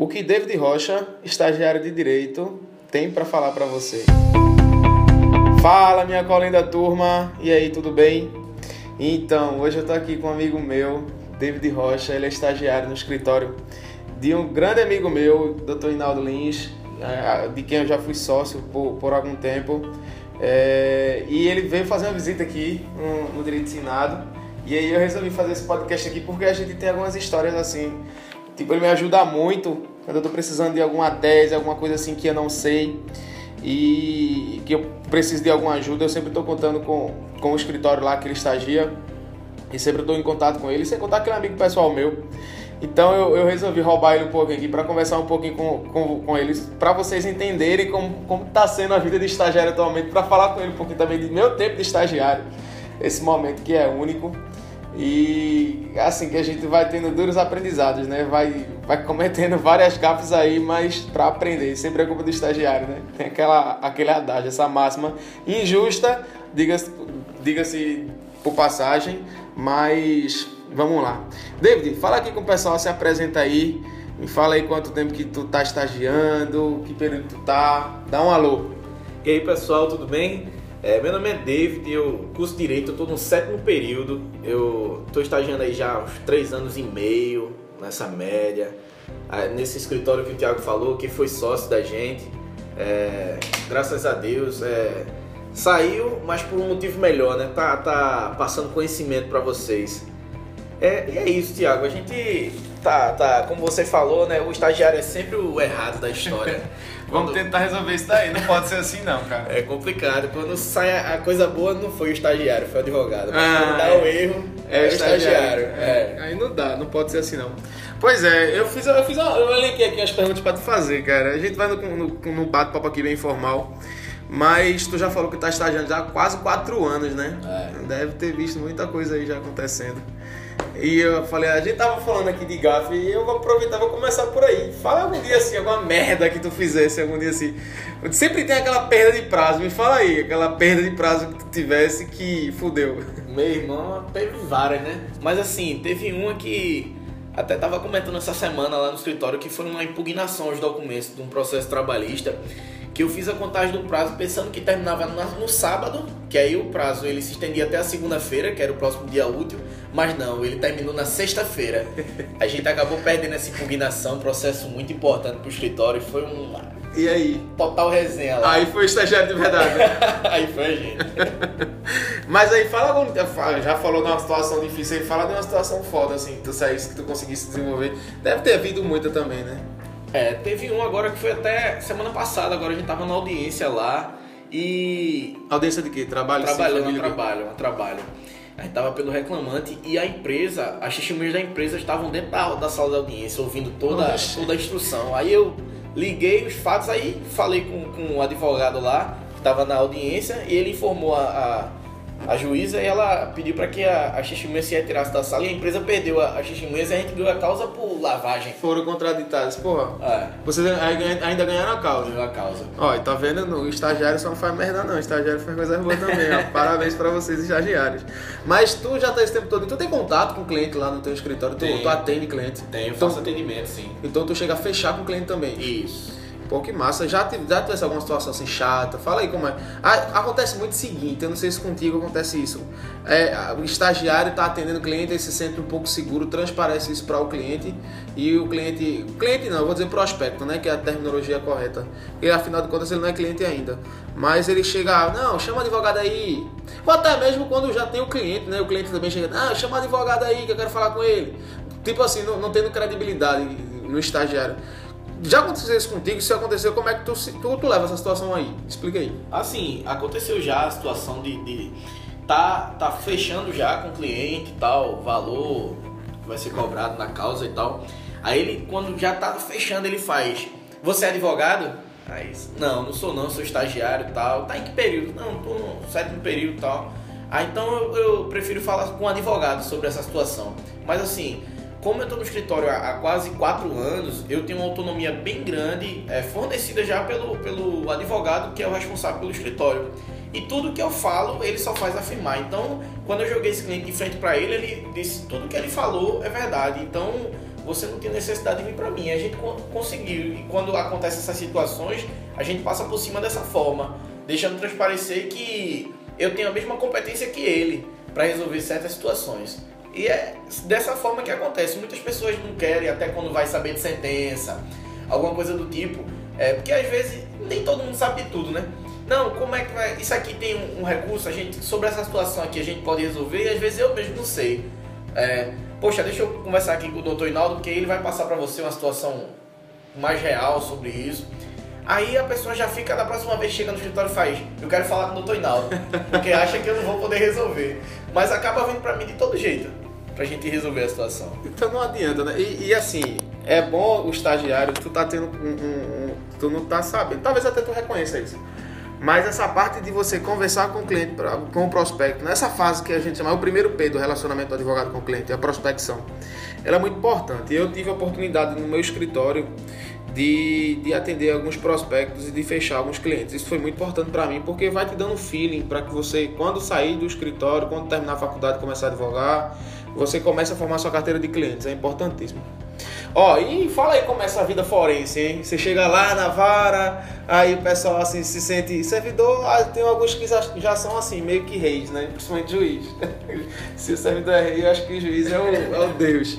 o que David Rocha, estagiário de Direito, tem para falar para você. Fala, minha colinda turma, e aí, tudo bem? Então, hoje eu tô aqui com um amigo meu, David Rocha, ele é estagiário no escritório de um grande amigo meu, Dr. Inaldo Lins, de quem eu já fui sócio por, por algum tempo. É, e ele veio fazer uma visita aqui no, no Direito Ensinado. E aí eu resolvi fazer esse podcast aqui porque a gente tem algumas histórias assim. Tipo, ele me ajuda muito quando eu tô precisando de alguma tese, alguma coisa assim que eu não sei e que eu preciso de alguma ajuda. Eu sempre estou contando com, com o escritório lá que ele estagia e sempre estou em contato com ele. Sem contar que é um amigo pessoal meu. Então eu, eu resolvi roubar ele um pouquinho aqui para conversar um pouquinho com, com, com eles, para vocês entenderem como, como tá sendo a vida de estagiário atualmente, para falar com ele um pouquinho também de meu tempo de estagiário, esse momento que é único. E assim que a gente vai tendo duros aprendizados, né? Vai, vai cometendo várias gafes aí, mas para aprender, sempre é culpa do estagiário, né? Tem aquela, aquele adágio, essa máxima injusta, diga-se diga por passagem, mas vamos lá. David, fala aqui com o pessoal, se apresenta aí. Me fala aí quanto tempo que tu tá estagiando, que período tu tá. Dá um alô. E aí pessoal, tudo bem? É, meu nome é David, eu curso Direito, eu tô no sétimo período. Eu tô estagiando aí já há uns três anos e meio, nessa média. Nesse escritório que o Thiago falou, que foi sócio da gente. É, graças a Deus, é, saiu, mas por um motivo melhor, né? Tá, tá passando conhecimento para vocês. É, e é isso, Tiago. A gente tá, tá, como você falou, né? O estagiário é sempre o errado da história. Vamos tentar resolver isso daí. Não pode ser assim, não, cara. É complicado. Quando sai a coisa boa, não foi o estagiário, foi o advogado. Mas ah, quando dá é. o erro, é, é o estagiário. É. Aí não dá, não pode ser assim, não. Pois é, eu fiz, eu fiz eu elenquei aqui as perguntas pra tu fazer, cara. A gente vai no, no, no bate-papo aqui bem informal. Mas tu já falou que tá estagiando já há quase quatro anos, né? É. Deve ter visto muita coisa aí já acontecendo. E eu falei, a gente tava falando aqui de gafe e eu vou aproveitar, vou começar por aí. Fala algum dia assim, alguma merda que tu fizesse algum dia assim. Sempre tem aquela perda de prazo, me fala aí, aquela perda de prazo que tu tivesse que fudeu. Meu irmão, teve várias, né? Mas assim, teve uma que até tava comentando essa semana lá no escritório que foi uma impugnação aos documentos de um processo trabalhista que eu fiz a contagem do prazo pensando que terminava no sábado, que aí o prazo ele se estendia até a segunda-feira, que era o próximo dia útil, mas não, ele terminou na sexta-feira. A gente acabou perdendo essa impugnação, processo muito importante para o escritório, foi um e aí? Total resenha lá. Aí foi o estagiário de verdade. aí foi a gente. Mas aí fala algum. Já falou de uma situação difícil aí, fala de uma situação foda, assim, que tu saísse, que tu conseguisse desenvolver. Deve ter havido muita também, né? É, teve um agora que foi até semana passada, agora a gente tava na audiência lá e. Audiência de quê? Trabalho? Trabalho, sim, trabalho, um trabalho. A gente tava pelo reclamante e a empresa, as testemunhas da empresa estavam dentro da, da sala da audiência, ouvindo toda, toda a instrução. Aí eu liguei os fatos, aí falei com, com o advogado lá, que estava na audiência, e ele informou a, a a juíza ela pediu para que a, a testemunha se retirasse da sala e a empresa perdeu a, a testemunha e a gente ganhou a causa por lavagem. Foram contraditados. Porra, é. vocês ainda ganharam a causa. Ganhou a causa. Ó, tá vendo? O estagiário só não faz merda não, o estagiário faz coisa boa também, ó. Parabéns para vocês, estagiários. Mas tu já tá esse tempo todo, tu tem contato com o cliente lá no teu escritório, tu, tu atende cliente? Tenho, então, faço atendimento, sim. Então tu chega a fechar com o cliente também? Isso. Pô, que massa. Já, tive, já alguma situação assim chata? Fala aí como é. Ah, acontece muito o seguinte, eu não sei se contigo acontece isso. É, o estagiário está atendendo o cliente, ele se sente um pouco seguro, transparece isso para o cliente e o cliente. Cliente não, vou dizer prospecto, né? Que é a terminologia correta. E afinal de contas ele não é cliente ainda. Mas ele chega, não, chama o advogado aí. Ou até mesmo quando já tem o cliente, né? O cliente também chega, ah, chama o advogado aí que eu quero falar com ele. Tipo assim, não, não tendo credibilidade no estagiário. Já aconteceu isso contigo? Se aconteceu, como é que tu, tu, tu leva essa situação aí? Explica aí. Assim, aconteceu já a situação de, de tá, tá fechando já com o cliente e tal, valor vai ser cobrado na causa e tal. Aí ele, quando já tá fechando, ele faz. Você é advogado? Aí, não, não sou não, sou estagiário e tal. Tá em que período? Não, tô no sétimo período e tal. Aí então eu, eu prefiro falar com um advogado sobre essa situação. Mas assim, como eu estou no escritório há, há, quase quatro anos, eu tenho uma autonomia bem grande, é, fornecida já pelo, pelo advogado que é o responsável pelo escritório. E tudo que eu falo, ele só faz afirmar. Então, quando eu joguei esse cliente de frente para ele, ele disse tudo que ele falou é verdade. Então, você não tem necessidade de vir para mim. A gente conseguiu. E quando acontecem essas situações, a gente passa por cima dessa forma, deixando transparecer que eu tenho a mesma competência que ele para resolver certas situações. E é dessa forma que acontece. Muitas pessoas não querem, até quando vai saber de sentença, alguma coisa do tipo. É, porque às vezes nem todo mundo sabe de tudo, né? Não, como é que vai. Isso aqui tem um, um recurso, a gente, sobre essa situação aqui a gente pode resolver, e às vezes eu mesmo não sei. É, poxa, deixa eu conversar aqui com o doutor Inaldo, porque ele vai passar para você uma situação mais real sobre isso. Aí a pessoa já fica, da próxima vez chega no escritório e faz, eu quero falar com o doutor Inaldo, porque acha que eu não vou poder resolver. Mas acaba vindo para mim de todo jeito, pra gente resolver a situação. Então não adianta, né? E, e assim, é bom o estagiário, tu tá tendo um, um, um, Tu não tá sabendo, talvez até tu reconheça isso mas essa parte de você conversar com o cliente, com o prospecto, nessa fase que a gente chama é o primeiro P do relacionamento do advogado com o cliente, é a prospecção. Ela é muito importante. Eu tive a oportunidade no meu escritório de, de atender alguns prospectos e de fechar alguns clientes. Isso foi muito importante para mim porque vai te dando feeling para que você, quando sair do escritório, quando terminar a faculdade começar a advogar, você comece a formar sua carteira de clientes. É importantíssimo. Ó, e fala aí como é essa vida forense, hein? Você chega lá na vara, aí o pessoal assim se sente servidor, ah, tem alguns que já, já são assim, meio que reis, né? Principalmente juiz. se o servidor é rei, eu acho que o juiz é o, é o Deus.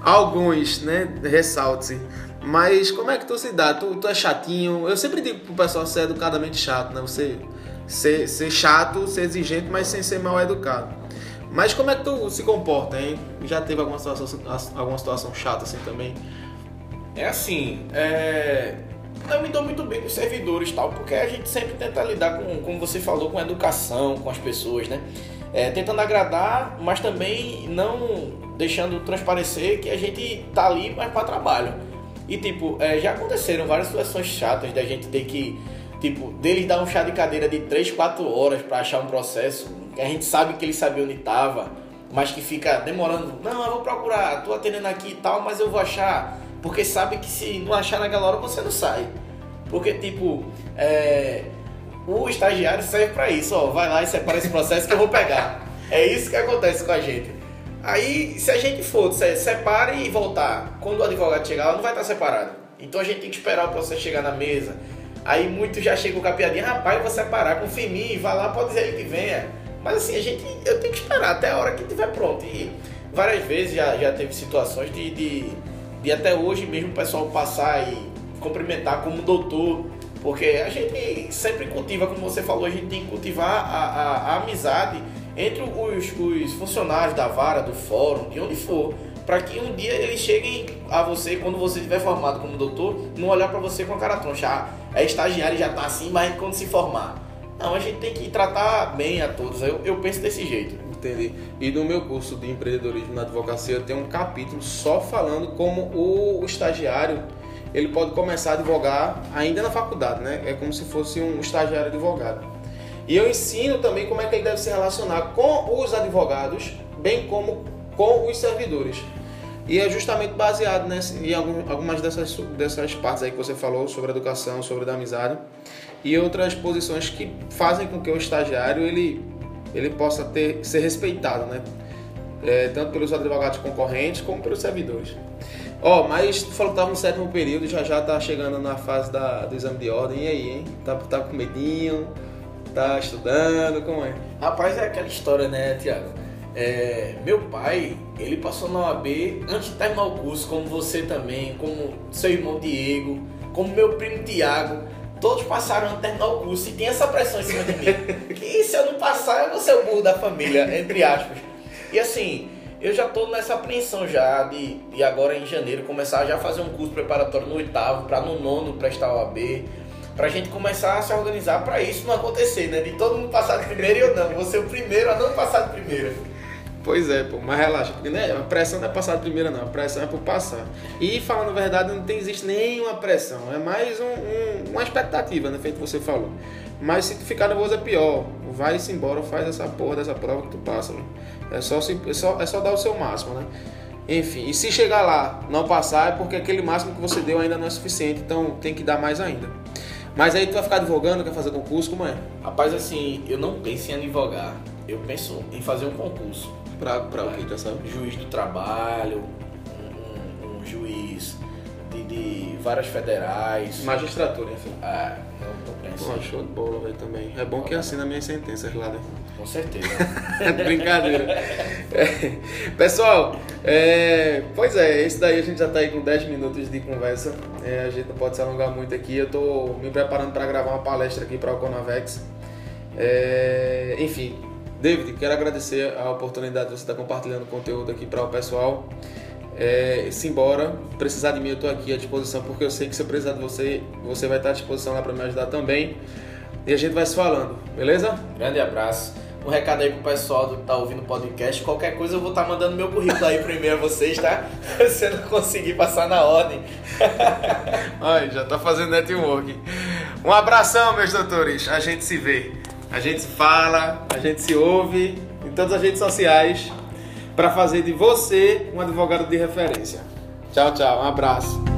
Alguns, né? Ressalte-se. Mas como é que tu se dá? Tu, tu é chatinho? Eu sempre digo pro pessoal ser educadamente chato, né? Você ser, ser chato, ser exigente, mas sem ser mal educado. Mas como é que tu se comporta, hein? Já teve alguma situação, alguma situação chata assim também? É assim, é... eu me dou muito bem com os servidores tal, porque a gente sempre tenta lidar com, como você falou, com educação, com as pessoas, né? É, tentando agradar, mas também não deixando transparecer que a gente tá ali mais para trabalho. E tipo, é, já aconteceram várias situações chatas da gente ter que, tipo, deles dar um chá de cadeira de 3, 4 horas para achar um processo a gente sabe que ele sabia onde estava, mas que fica demorando. Não, eu vou procurar, tô atendendo aqui e tal, mas eu vou achar. Porque sabe que se não achar naquela hora você não sai. Porque, tipo, é, o estagiário serve para isso, ó. Vai lá e separa esse processo que eu vou pegar. É isso que acontece com a gente. Aí, se a gente for, separe e voltar, quando o advogado chegar, não vai estar separado. Então a gente tem que esperar o processo chegar na mesa. Aí muitos já chegam com a piadinha, rapaz, vou separar, confia em mim, vai lá, pode dizer ele que venha. Mas assim, a gente, eu tenho que esperar até a hora que estiver pronto. E várias vezes já, já teve situações de, de, de até hoje mesmo o pessoal passar e cumprimentar como doutor, porque a gente sempre cultiva, como você falou, a gente tem que cultivar a, a, a amizade entre os, os funcionários da vara, do fórum, de onde for, para que um dia eles cheguem a você, quando você estiver formado como doutor, não olhar para você com a cara troncha. Ah, é estagiário já está assim, mas quando se formar. Não, a gente tem que tratar bem a todos. Eu, eu penso desse jeito. Entendi. E no meu curso de empreendedorismo na advocacia tem um capítulo só falando como o, o estagiário ele pode começar a advogar ainda na faculdade, né? É como se fosse um estagiário advogado. E eu ensino também como é que ele deve se relacionar com os advogados, bem como com os servidores. E é justamente baseado nesse, em algumas dessas, dessas partes aí que você falou sobre educação, sobre a amizade e outras posições que fazem com que o estagiário ele, ele possa ter, ser respeitado, né? É, tanto pelos advogados concorrentes como pelos servidores. Ó, oh, mas tu falou que estava no sétimo período, já já tá chegando na fase da, do exame de ordem, e aí, hein? Tá, tá com medinho, tá estudando, como é? Rapaz, é aquela história, né, Tiago? É, meu pai, ele passou na OAB antes de terminar o curso, como você também, como seu irmão Diego, como meu primo Tiago todos passaram a terminar o curso e tem essa pressão em cima de mim. que se eu não passar, eu vou ser o burro da família, entre aspas. E assim, eu já estou nessa apreensão já de, de agora em janeiro começar já a fazer um curso preparatório no oitavo, para no nono prestar o AB, para a gente começar a se organizar para isso não acontecer, né? De todo mundo passar de primeiro e eu não, vou ser o primeiro a não passar de primeira. Pois é, pô, mas relaxa, porque né, a pressão não é passar de primeira não, a pressão é por passar. E falando a verdade, não tem, existe nenhuma pressão, é mais um, um, uma expectativa, né, feito você falou. Mas se tu ficar nervoso é pior, vai-se embora, faz essa porra dessa prova que tu passa, né? é, só se, é, só, é só dar o seu máximo, né. Enfim, e se chegar lá não passar é porque aquele máximo que você deu ainda não é suficiente, então tem que dar mais ainda. Mas aí tu vai ficar advogando, quer fazer concurso, como é? Rapaz, assim, eu não penso em advogar, eu penso em fazer um concurso. Pra, pra o que, já sabe? Juiz do trabalho, um, um, juiz de, de várias federais. Magistratura, enfim. É, não. Pô, show de bola, velho, também. É bom que assina minhas sentenças lá, né? Com certeza. Brincadeira. É, Pessoal, é, pois é, esse daí a gente já tá aí com 10 minutos de conversa. É, a gente não pode se alongar muito aqui. Eu tô me preparando para gravar uma palestra aqui para o Conavex. É, enfim, David, quero agradecer a oportunidade de você estar compartilhando conteúdo aqui para o pessoal. É, simbora, precisar de mim, eu estou aqui à disposição, porque eu sei que se eu precisar de você, você vai estar à disposição lá para me ajudar também. E a gente vai se falando, beleza? Grande abraço. Um recado aí pro pessoal que tá ouvindo o podcast. Qualquer coisa eu vou estar tá mandando meu currículo aí primeiro a vocês, tá? Se eu não conseguir passar na ordem. Ai, já tá fazendo network. Um abração, meus doutores. A gente se vê. A gente se fala, a gente se ouve em todas as redes sociais para fazer de você um advogado de referência. Tchau, tchau. Um abraço.